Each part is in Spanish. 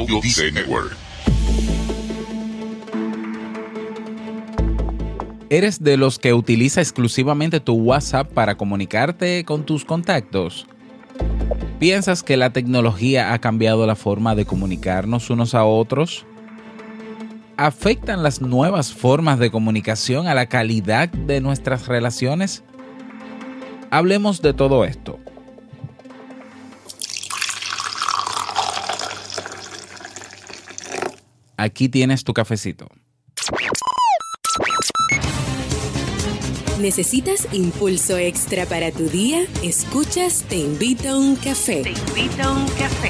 Audio Network. ¿Eres de los que utiliza exclusivamente tu WhatsApp para comunicarte con tus contactos? ¿Piensas que la tecnología ha cambiado la forma de comunicarnos unos a otros? ¿Afectan las nuevas formas de comunicación a la calidad de nuestras relaciones? Hablemos de todo esto. Aquí tienes tu cafecito. ¿Necesitas impulso extra para tu día? Escuchas Te invito a un café. Te invito a un café.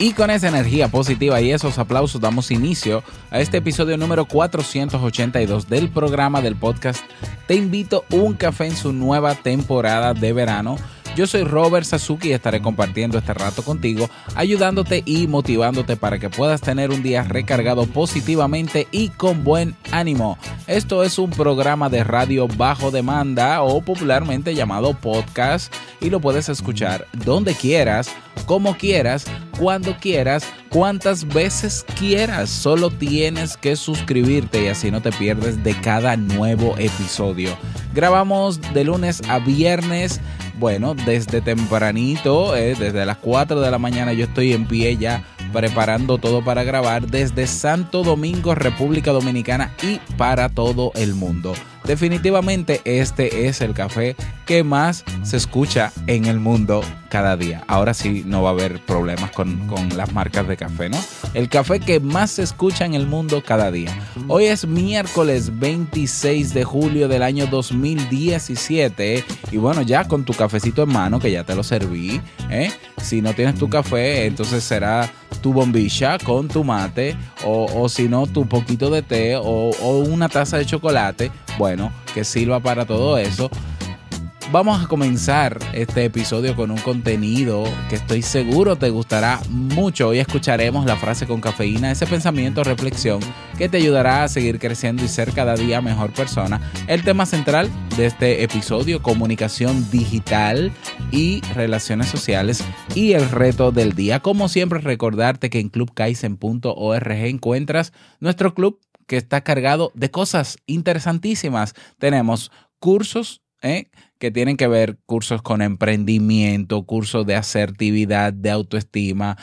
Y con esa energía positiva y esos aplausos damos inicio a este episodio número 482 del programa del podcast Te invito un café en su nueva temporada de verano yo soy Robert Sasuki y estaré compartiendo este rato contigo, ayudándote y motivándote para que puedas tener un día recargado positivamente y con buen ánimo. Esto es un programa de radio bajo demanda o popularmente llamado podcast y lo puedes escuchar donde quieras, como quieras, cuando quieras, cuantas veces quieras. Solo tienes que suscribirte y así no te pierdes de cada nuevo episodio. Grabamos de lunes a viernes bueno, desde tempranito, eh, desde las 4 de la mañana yo estoy en pie ya preparando todo para grabar desde Santo Domingo, República Dominicana y para todo el mundo. Definitivamente este es el café que más se escucha en el mundo cada día. Ahora sí no va a haber problemas con, las marcas de café, ¿no? El café que más se escucha en el mundo cada día. Hoy es miércoles 26 de julio del año 2017 y bueno, ya con tu cafecito en mano que ya te lo serví, ¿eh? Si no tienes tu café, entonces será tu bombilla con tu mate o, si no tu poquito de té o, o una taza de chocolate, bueno, que sirva para todo eso. Vamos a comenzar este episodio con un contenido que estoy seguro te gustará mucho. Hoy escucharemos la frase con cafeína, ese pensamiento reflexión que te ayudará a seguir creciendo y ser cada día mejor persona. El tema central de este episodio, comunicación digital y relaciones sociales y el reto del día. Como siempre, recordarte que en clubkaisen.org encuentras nuestro club que está cargado de cosas interesantísimas. Tenemos cursos, ¿eh? que tienen que ver cursos con emprendimiento, cursos de asertividad, de autoestima,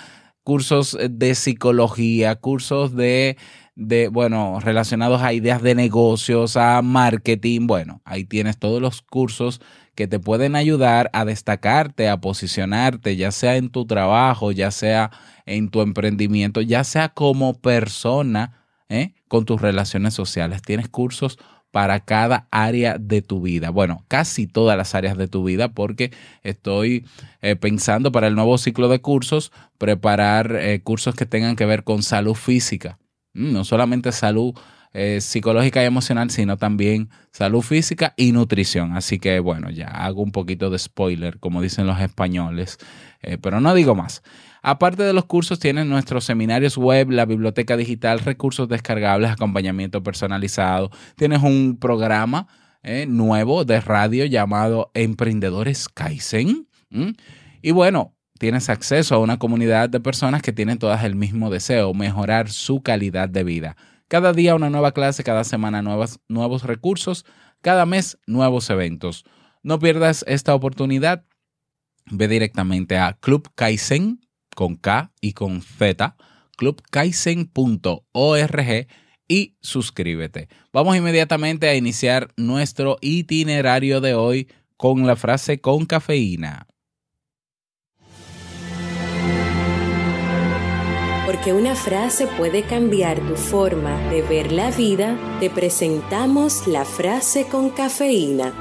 cursos eh, de psicología, cursos de, de, bueno, relacionados a ideas de negocios, a marketing. Bueno, ahí tienes todos los cursos que te pueden ayudar a destacarte, a posicionarte, ya sea en tu trabajo, ya sea en tu emprendimiento, ya sea como persona, ¿eh? con tus relaciones sociales. Tienes cursos para cada área de tu vida. Bueno, casi todas las áreas de tu vida porque estoy eh, pensando para el nuevo ciclo de cursos, preparar eh, cursos que tengan que ver con salud física. Mm, no solamente salud eh, psicológica y emocional, sino también salud física y nutrición. Así que bueno, ya hago un poquito de spoiler, como dicen los españoles, pero no digo más. Aparte de los cursos, tienen nuestros seminarios web, la biblioteca digital, recursos descargables, acompañamiento personalizado. Tienes un programa eh, nuevo de radio llamado Emprendedores Kaizen. Y bueno, tienes acceso a una comunidad de personas que tienen todas el mismo deseo, mejorar su calidad de vida. Cada día una nueva clase, cada semana nuevos recursos, cada mes nuevos eventos. No pierdas esta oportunidad. Ve directamente a Club Kaizen con K y con Z, clubkaizen.org y suscríbete. Vamos inmediatamente a iniciar nuestro itinerario de hoy con la frase con cafeína. Porque una frase puede cambiar tu forma de ver la vida, te presentamos la frase con cafeína.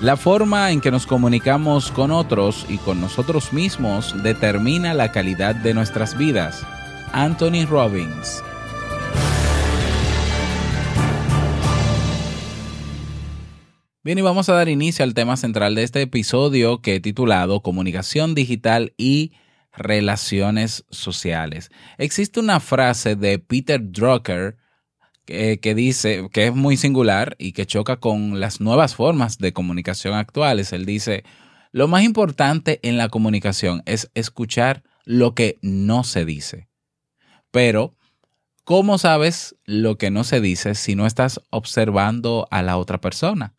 La forma en que nos comunicamos con otros y con nosotros mismos determina la calidad de nuestras vidas. Anthony Robbins Bien, y vamos a dar inicio al tema central de este episodio que he titulado Comunicación Digital y Relaciones Sociales. Existe una frase de Peter Drucker que, que, dice que es muy singular y que choca con las nuevas formas de comunicación actuales. Él dice, lo más importante en la comunicación es escuchar lo que no se dice. Pero, ¿cómo sabes lo que no se dice si no estás observando a la otra persona?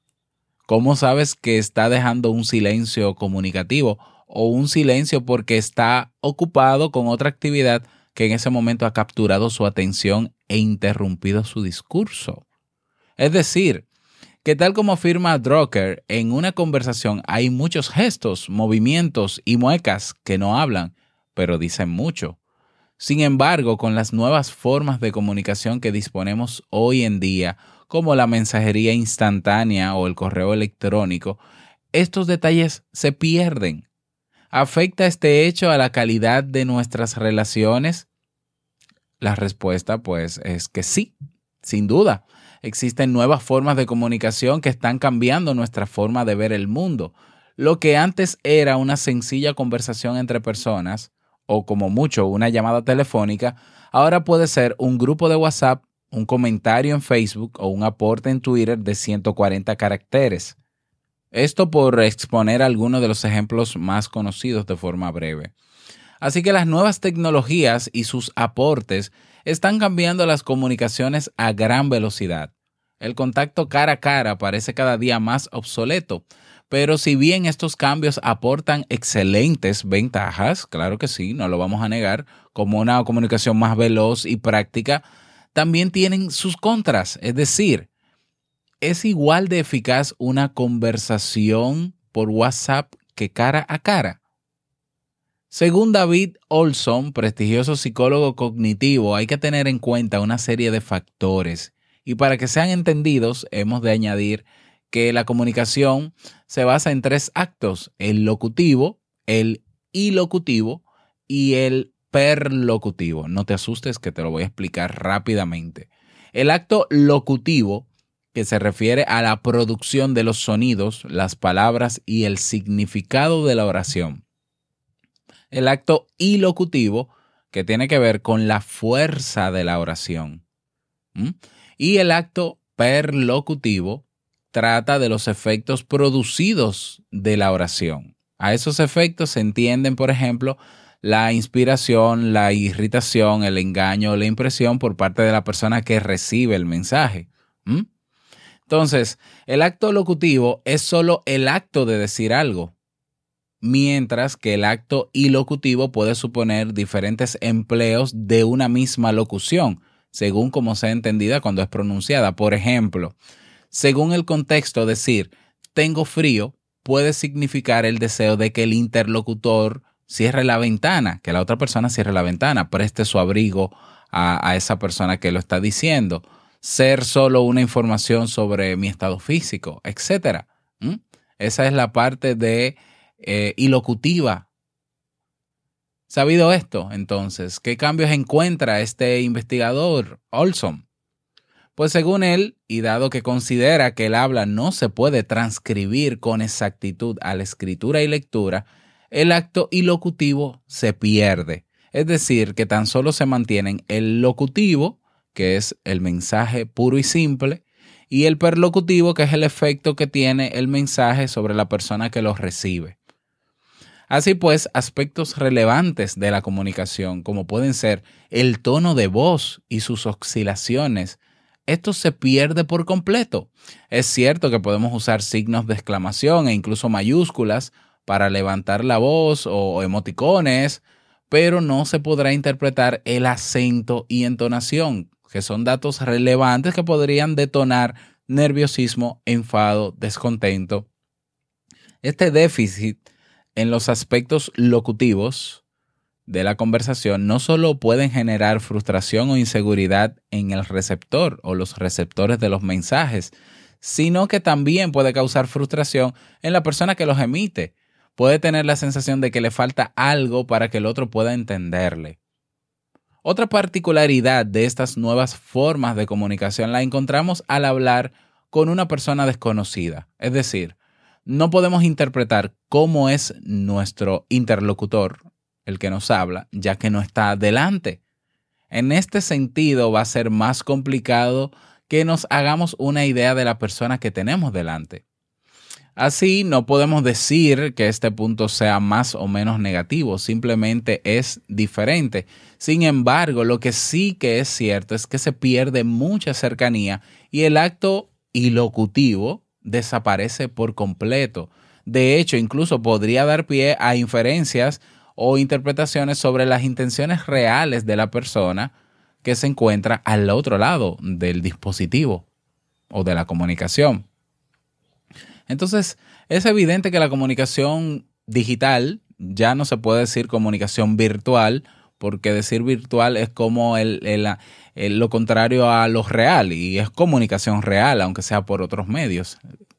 ¿Cómo sabes que está dejando un silencio comunicativo o un silencio porque está ocupado con otra actividad que en ese momento ha capturado su atención e interrumpido su discurso? Es decir, que tal como afirma Drucker, en una conversación hay muchos gestos, movimientos y muecas que no hablan, pero dicen mucho. Sin embargo, con las nuevas formas de comunicación que disponemos hoy en día, como la mensajería instantánea o el correo electrónico, estos detalles se pierden. ¿Afecta este hecho a la calidad de nuestras relaciones? La respuesta pues es que sí, sin duda. Existen nuevas formas de comunicación que están cambiando nuestra forma de ver el mundo. Lo que antes era una sencilla conversación entre personas, o como mucho una llamada telefónica, ahora puede ser un grupo de WhatsApp un comentario en Facebook o un aporte en Twitter de 140 caracteres. Esto por exponer algunos de los ejemplos más conocidos de forma breve. Así que las nuevas tecnologías y sus aportes están cambiando las comunicaciones a gran velocidad. El contacto cara a cara parece cada día más obsoleto, pero si bien estos cambios aportan excelentes ventajas, claro que sí, no lo vamos a negar, como una comunicación más veloz y práctica, también tienen sus contras. Es decir, es igual de eficaz una conversación por WhatsApp que cara a cara. Según David Olson, prestigioso psicólogo cognitivo, hay que tener en cuenta una serie de factores y para que sean entendidos hemos de añadir que la comunicación se basa en tres actos, el locutivo, el ilocutivo y el perlocutivo. No te asustes que te lo voy a explicar rápidamente. El acto locutivo, que se refiere a la producción de los sonidos, las palabras y el significado de la oración. El acto ilocutivo, que tiene que ver con la fuerza de la oración. Y el acto perlocutivo trata de los efectos producidos de la oración. A esos efectos se entienden, por ejemplo, la inspiración, la irritación, el engaño, la impresión por parte de la persona que recibe el mensaje. Entonces, el acto locutivo es solo el acto de decir algo, mientras que el acto ilocutivo puede suponer diferentes empleos de una misma locución, según como sea entendida cuando es pronunciada. Por ejemplo, según el contexto, decir tengo frío puede significar el deseo de que el interlocutor cierre la ventana, que la otra persona cierre la ventana, preste su abrigo a, esa persona que lo está diciendo, ser solo una información sobre mi estado físico, etc. Esa es la parte de eh, ilocutiva. Sabido esto, entonces, ¿qué cambios encuentra este investigador Olson? Pues según él, y dado que considera que el habla no se puede transcribir con exactitud a la escritura y lectura, el acto ilocutivo se pierde. Es decir, que tan solo se mantienen el locutivo, que es el mensaje puro y simple, y el perlocutivo, que es el efecto que tiene el mensaje sobre la persona que lo recibe. Así pues, aspectos relevantes de la comunicación, como pueden ser el tono de voz y sus oscilaciones, esto se pierde por completo. Es cierto que podemos usar signos de exclamación e incluso mayúsculas para levantar la voz o emoticones pero no se podrá interpretar el acento y entonación, que son datos relevantes que podrían detonar nerviosismo, enfado, descontento. Este déficit en los aspectos locutivos de la conversación no solo pueden generar frustración o inseguridad en el receptor o los receptores de los mensajes, sino que también puede causar frustración en la persona que los emite. Puede tener la sensación de que le falta algo para que el otro pueda entenderle. Otra particularidad de estas nuevas formas de comunicación la encontramos al hablar con una persona desconocida. Es decir, no podemos interpretar cómo es nuestro interlocutor, el que nos habla, ya que no está delante. En este sentido va a ser más complicado que nos hagamos una idea de la persona que tenemos delante. Así no podemos decir que este punto sea más o menos negativo, simplemente es diferente. Sin embargo, lo que sí que es cierto es que se pierde mucha cercanía y el acto ilocutivo desaparece por completo. De hecho, incluso podría dar pie a inferencias o interpretaciones sobre las intenciones reales de la persona que se encuentra al otro lado del dispositivo o de la comunicación. Entonces, es evidente que la comunicación digital ya no se puede decir comunicación virtual, porque decir virtual es como el, lo contrario a lo real y es comunicación real, aunque sea por otros medios.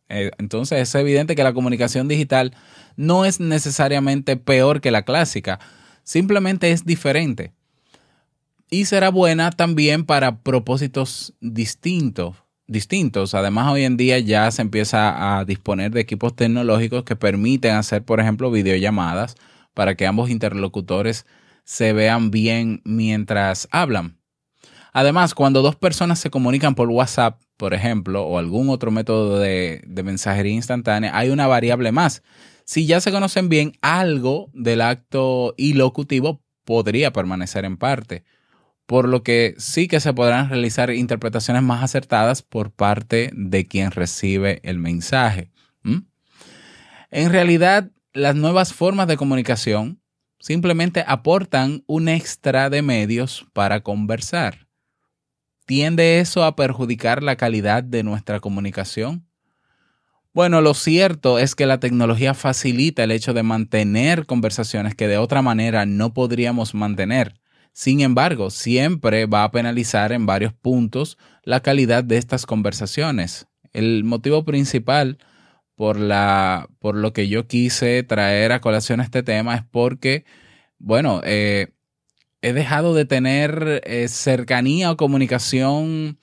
Eh, entonces es evidente que la comunicación digital no es necesariamente peor que la clásica, simplemente es diferente. Y será buena también para propósitos distintos. Distintos. Además, hoy en día ya se empieza a disponer de equipos tecnológicos que permiten hacer, por ejemplo, videollamadas para que ambos interlocutores se vean bien mientras hablan. Además, cuando dos personas se comunican por WhatsApp, por ejemplo, o algún otro método de, mensajería instantánea, hay una variable más. Si ya se conocen bien, algo del acto ilocutivo podría permanecer en parte, por lo que sí que se podrán realizar interpretaciones más acertadas por parte de quien recibe el mensaje. En realidad, las nuevas formas de comunicación simplemente aportan un extra de medios para conversar. ¿Tiende eso a perjudicar la calidad de nuestra comunicación? Bueno, lo cierto es que la tecnología facilita el hecho de mantener conversaciones que de otra manera no podríamos mantener. Sin embargo, siempre va a penalizar en varios puntos la calidad de estas conversaciones. El motivo principal por, la, por lo que yo quise traer a colación este tema es porque, bueno, eh, he dejado de tener eh, cercanía o comunicación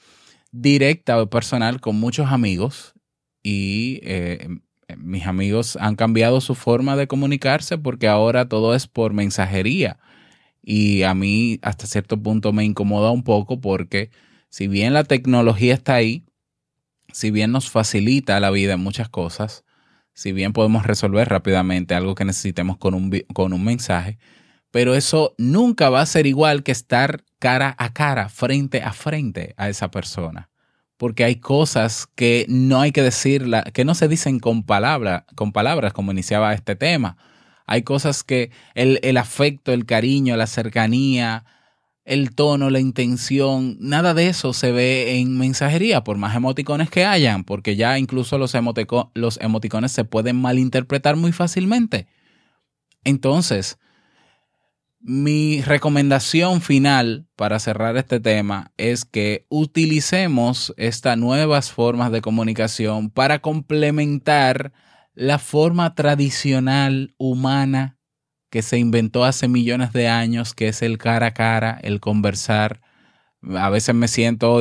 directa o personal con muchos amigos y eh, mis amigos han cambiado su forma de comunicarse porque ahora todo es por mensajería y a mí hasta cierto punto me incomoda un poco porque si bien la tecnología está ahí, si bien nos facilita la vida en muchas cosas, si bien podemos resolver rápidamente algo que necesitemos con un, con un mensaje, pero eso nunca va a ser igual que estar cara a cara, frente a frente a esa persona. Porque hay cosas que no hay que decirla, que no se dicen con, con palabras, como iniciaba este tema. Hay cosas que el, el afecto, el cariño, la cercanía, el tono, la intención, nada de eso se ve en mensajería, por más emoticones que hayan, porque ya incluso los, los emoticones se pueden malinterpretar muy fácilmente. Entonces, mi recomendación final para cerrar este tema es que utilicemos estas nuevas formas de comunicación para complementar la forma tradicional humana que se inventó hace millones de años, que es el cara a cara, el conversar. A veces me siento,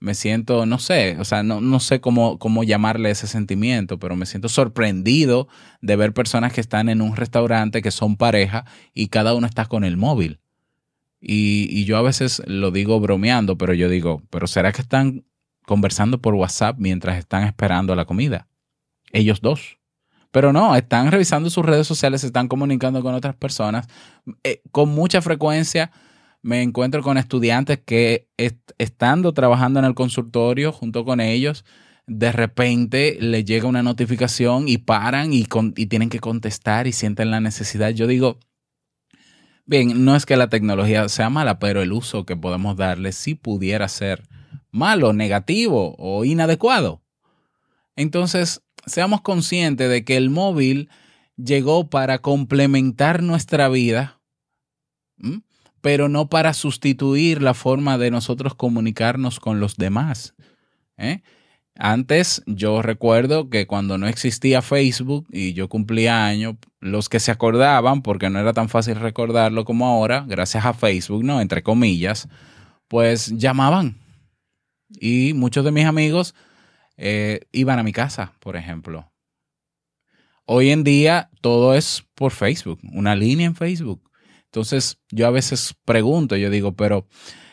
me siento, no sé, o sea, no, no sé cómo, cómo llamarle ese sentimiento, pero me siento sorprendido de ver personas que están en un restaurante, que son pareja, y cada uno está con el móvil. Y, y yo a veces lo digo bromeando, pero yo digo, pero ¿será que están conversando por WhatsApp mientras están esperando la comida? Ellos dos. Pero no, están revisando sus redes sociales, están comunicando con otras personas. Eh, con mucha frecuencia me encuentro con estudiantes que estando trabajando en el consultorio junto con ellos, de repente les llega una notificación y paran y, y tienen que contestar y sienten la necesidad. Yo digo, Bien, no es que la tecnología sea mala, pero el uso que podemos darle sí pudiera ser malo, negativo o inadecuado. Entonces, seamos conscientes de que el móvil llegó para complementar nuestra vida, pero no para sustituir la forma de nosotros comunicarnos con los demás. ¿eh? Antes yo recuerdo que cuando no existía Facebook y yo cumplía años, los que se acordaban, porque no era tan fácil recordarlo como ahora, gracias a Facebook, ¿no? Entre comillas, pues llamaban. Y muchos de mis amigos eh, iban a mi casa, por ejemplo. Hoy en día todo es por Facebook, una línea en Facebook. Entonces yo a veces pregunto, yo digo, pero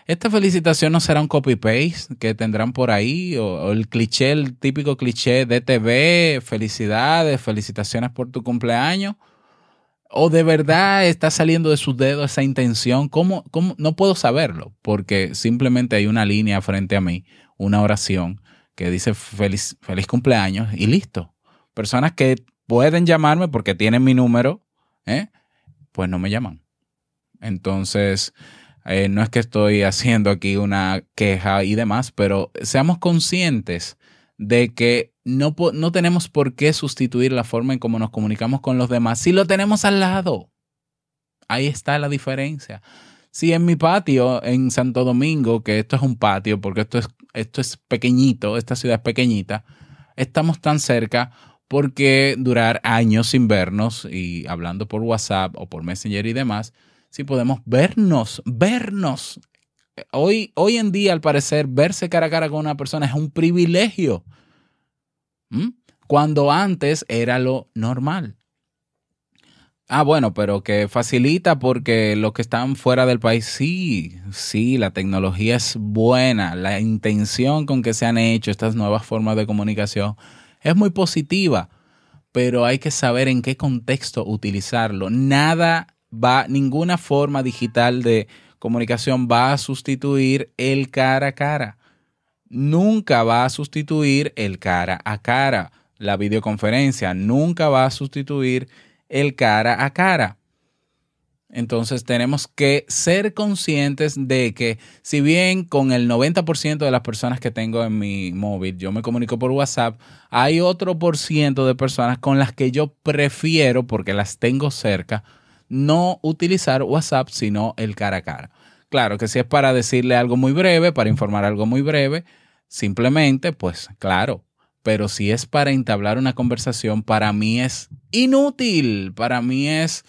esta felicitación no será un copy-paste que tendrán por ahí, o, el cliché, el típico cliché de TV, felicidades, felicitaciones por tu cumpleaños. ¿O de verdad está saliendo de sus dedos esa intención? ¿Cómo, cómo? No puedo saberlo, porque simplemente hay una línea frente a mí, una oración que dice feliz, feliz cumpleaños y listo. Personas que pueden llamarme porque tienen mi número, ¿eh? pues no me llaman. Entonces, eh, no es que estoy haciendo aquí una queja y demás, pero seamos conscientes de que no, no tenemos por qué sustituir la forma en cómo nos comunicamos con los demás si lo tenemos al lado. Ahí está la diferencia. Si en mi patio en Santo Domingo, que esto es un patio, porque esto es, esto es pequeñito, esta ciudad es pequeñita, estamos tan cerca porque durar años sin vernos y hablando por WhatsApp o por Messenger y demás, si podemos vernos, vernos. Hoy, hoy en día, al parecer, verse cara a cara con una persona es un privilegio. Cuando antes era lo normal. Ah, bueno, pero que facilita porque los que están fuera del país, sí, sí, la tecnología es buena, la intención con que se han hecho estas nuevas formas de comunicación es muy positiva, pero hay que saber en qué contexto utilizarlo. Nada va, ninguna forma digital de comunicación va a sustituir el cara a cara. Nunca va a sustituir el cara a cara. La videoconferencia nunca va a sustituir el cara a cara. Entonces tenemos que ser conscientes de que si bien con el 90% de las personas que tengo en mi móvil yo me comunico por WhatsApp, hay otro por ciento de personas con las que yo prefiero, porque las tengo cerca, no utilizar WhatsApp, sino el cara a cara. Claro que si es para decirle algo muy breve, para informar algo muy breve, simplemente, pues claro. Pero si es para entablar una conversación, para mí es inútil, para mí es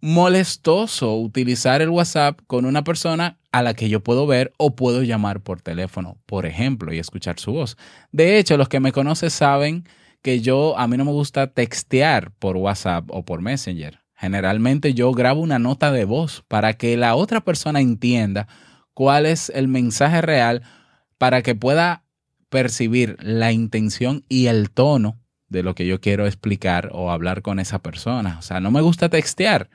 molestoso utilizar el WhatsApp con una persona a la que yo puedo ver o puedo llamar por teléfono, por ejemplo, y escuchar su voz. De hecho, los que me conocen saben que yo, a mí no me gusta textear por WhatsApp o por Messenger. Generalmente yo grabo una nota de voz para que la otra persona entienda cuál es el mensaje real para que pueda percibir la intención y el tono de lo que yo quiero explicar o hablar con esa persona. O sea, no me gusta textear.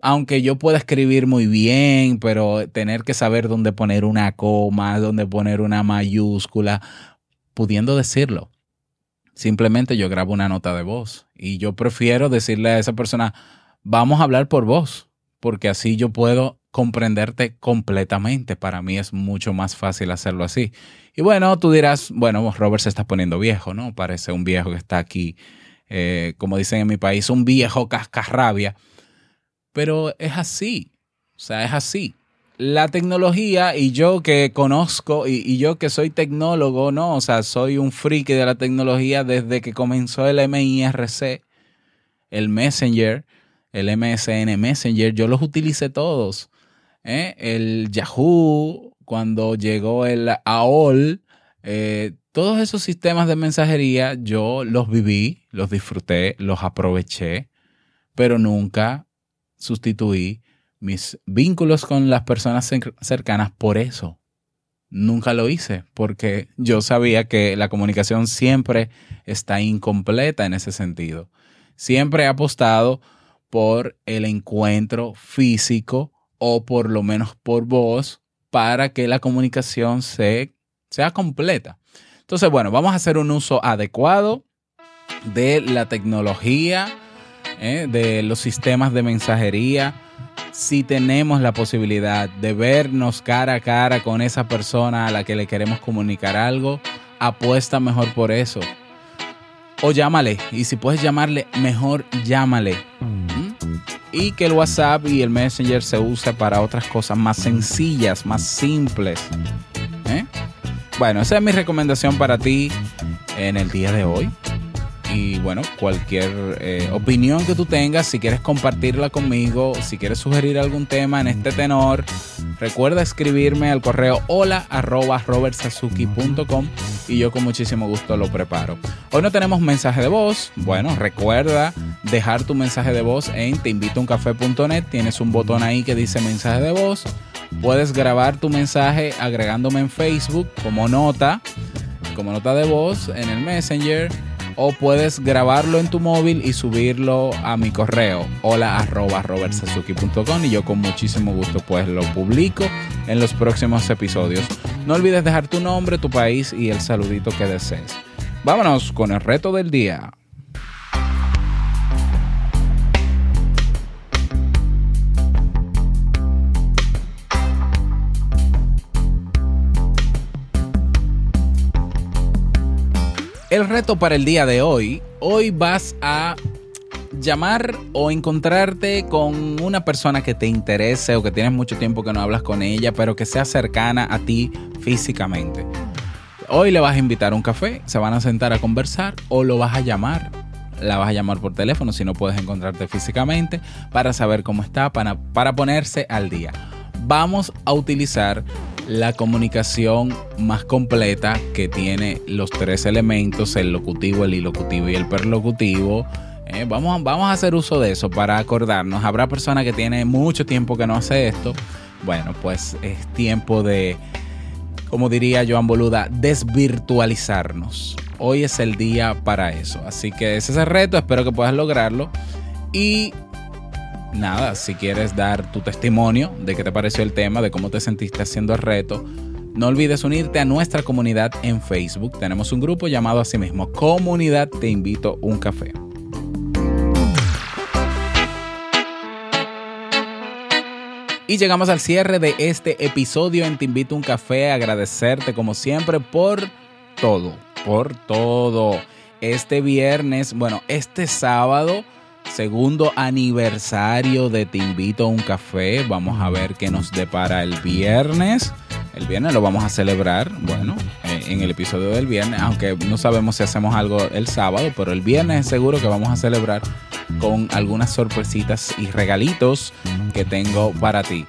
Aunque yo pueda escribir muy bien, pero tener que saber dónde poner una coma, dónde poner una mayúscula, pudiendo decirlo. Simplemente yo grabo una nota de voz y yo prefiero decirle a esa persona, vamos a hablar por voz, porque así yo puedo comprenderte completamente. Para mí es mucho más fácil hacerlo así. Y bueno, tú dirás, bueno, Robert se está poniendo viejo, ¿no? Parece un viejo que está aquí, eh, como dicen en mi país, un viejo cascarrabia. Pero es así, o sea, es así la tecnología y yo que conozco y, yo que soy tecnólogo, ¿no? O sea, soy un friki de la tecnología desde que comenzó el MIRC, el Messenger, el MSN Messenger, yo los utilicé todos. ¿Eh? El Yahoo, cuando llegó el AOL, eh, todos esos sistemas de mensajería yo los viví, los disfruté, los aproveché, pero nunca sustituí mis vínculos con las personas cercanas por eso. Nunca lo hice porque yo sabía que la comunicación siempre está incompleta en ese sentido. Siempre he apostado por el encuentro físico o por lo menos por voz para que la comunicación se, sea completa. Entonces, bueno, vamos a hacer un uso adecuado de la tecnología, ¿eh? de los sistemas de mensajería si tenemos la posibilidad de vernos cara a cara con esa persona a la que le queremos comunicar algo, apuesta mejor por eso. O llámale, y si puedes llamarle, mejor llámale. Y que el WhatsApp y el Messenger se use para otras cosas más sencillas, más simples. ¿Eh? Bueno, esa es mi recomendación para ti en el día de hoy y bueno, cualquier eh, opinión que tú tengas, si quieres compartirla conmigo, si quieres sugerir algún tema en este tenor, recuerda escribirme al correo hola arroba robertsazuki.com y yo con muchísimo gusto lo preparo. Hoy no tenemos mensaje de voz, bueno, recuerda dejar tu mensaje de voz en teinvitouncafé.net, tienes un botón ahí que dice mensaje de voz, puedes grabar tu mensaje agregándome en Facebook como nota, como nota de voz en el Messenger o puedes grabarlo en tu móvil y subirlo a mi correo hola arroba y yo con muchísimo gusto pues lo publico en los próximos episodios. No olvides dejar tu nombre, tu país y el saludito que desees. Vámonos con el reto del día. El reto para el día de hoy, hoy vas a llamar o encontrarte con una persona que te interese o que tienes mucho tiempo que no hablas con ella, pero que sea cercana a ti físicamente. Hoy le vas a invitar a un café, se van a sentar a conversar o lo vas a llamar. La vas a llamar por teléfono si no puedes encontrarte físicamente para saber cómo está, para, para ponerse al día. Vamos a utilizar la comunicación más completa que tiene los tres elementos, el locutivo, el ilocutivo y el perlocutivo. Eh, vamos, a hacer uso de eso para acordarnos. Habrá personas que tienen mucho tiempo que no hace esto. Bueno, pues es tiempo de, como diría Joan Boluda, desvirtualizarnos. Hoy es el día para eso. Así que ese es el reto, espero que puedas lograrlo. Y nada, si quieres dar tu testimonio de qué te pareció el tema, de cómo te sentiste haciendo el reto, no olvides unirte a nuestra comunidad en Facebook. Tenemos un grupo llamado así mismo Comunidad Te Invito un Café. Y llegamos al cierre de este episodio en Te Invito un Café. Agradecerte como siempre por todo, por todo. Este viernes, bueno, este sábado segundo aniversario de Te invito a un café. Vamos a ver qué nos depara el viernes. El viernes lo vamos a celebrar, bueno, eh, en el episodio del viernes, aunque no sabemos si hacemos algo el sábado, pero el viernes seguro que vamos a celebrar con algunas sorpresitas y regalitos que tengo para ti.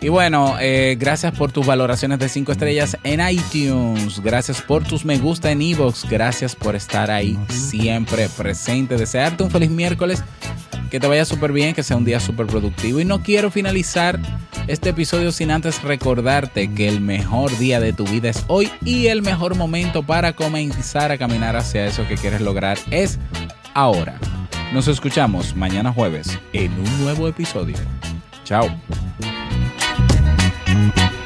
Y bueno, eh, gracias por tus valoraciones de 5 estrellas en iTunes. Gracias por tus me gusta en Evox. Gracias por estar ahí siempre presente. Desearte un feliz miércoles. Que te vaya súper bien, que sea un día súper productivo. Y no quiero finalizar este episodio sin antes recordarte que el mejor día de tu vida es hoy y el mejor momento para comenzar a caminar hacia eso que quieres lograr es ahora. Nos escuchamos mañana jueves en un nuevo episodio. Chao. Bye.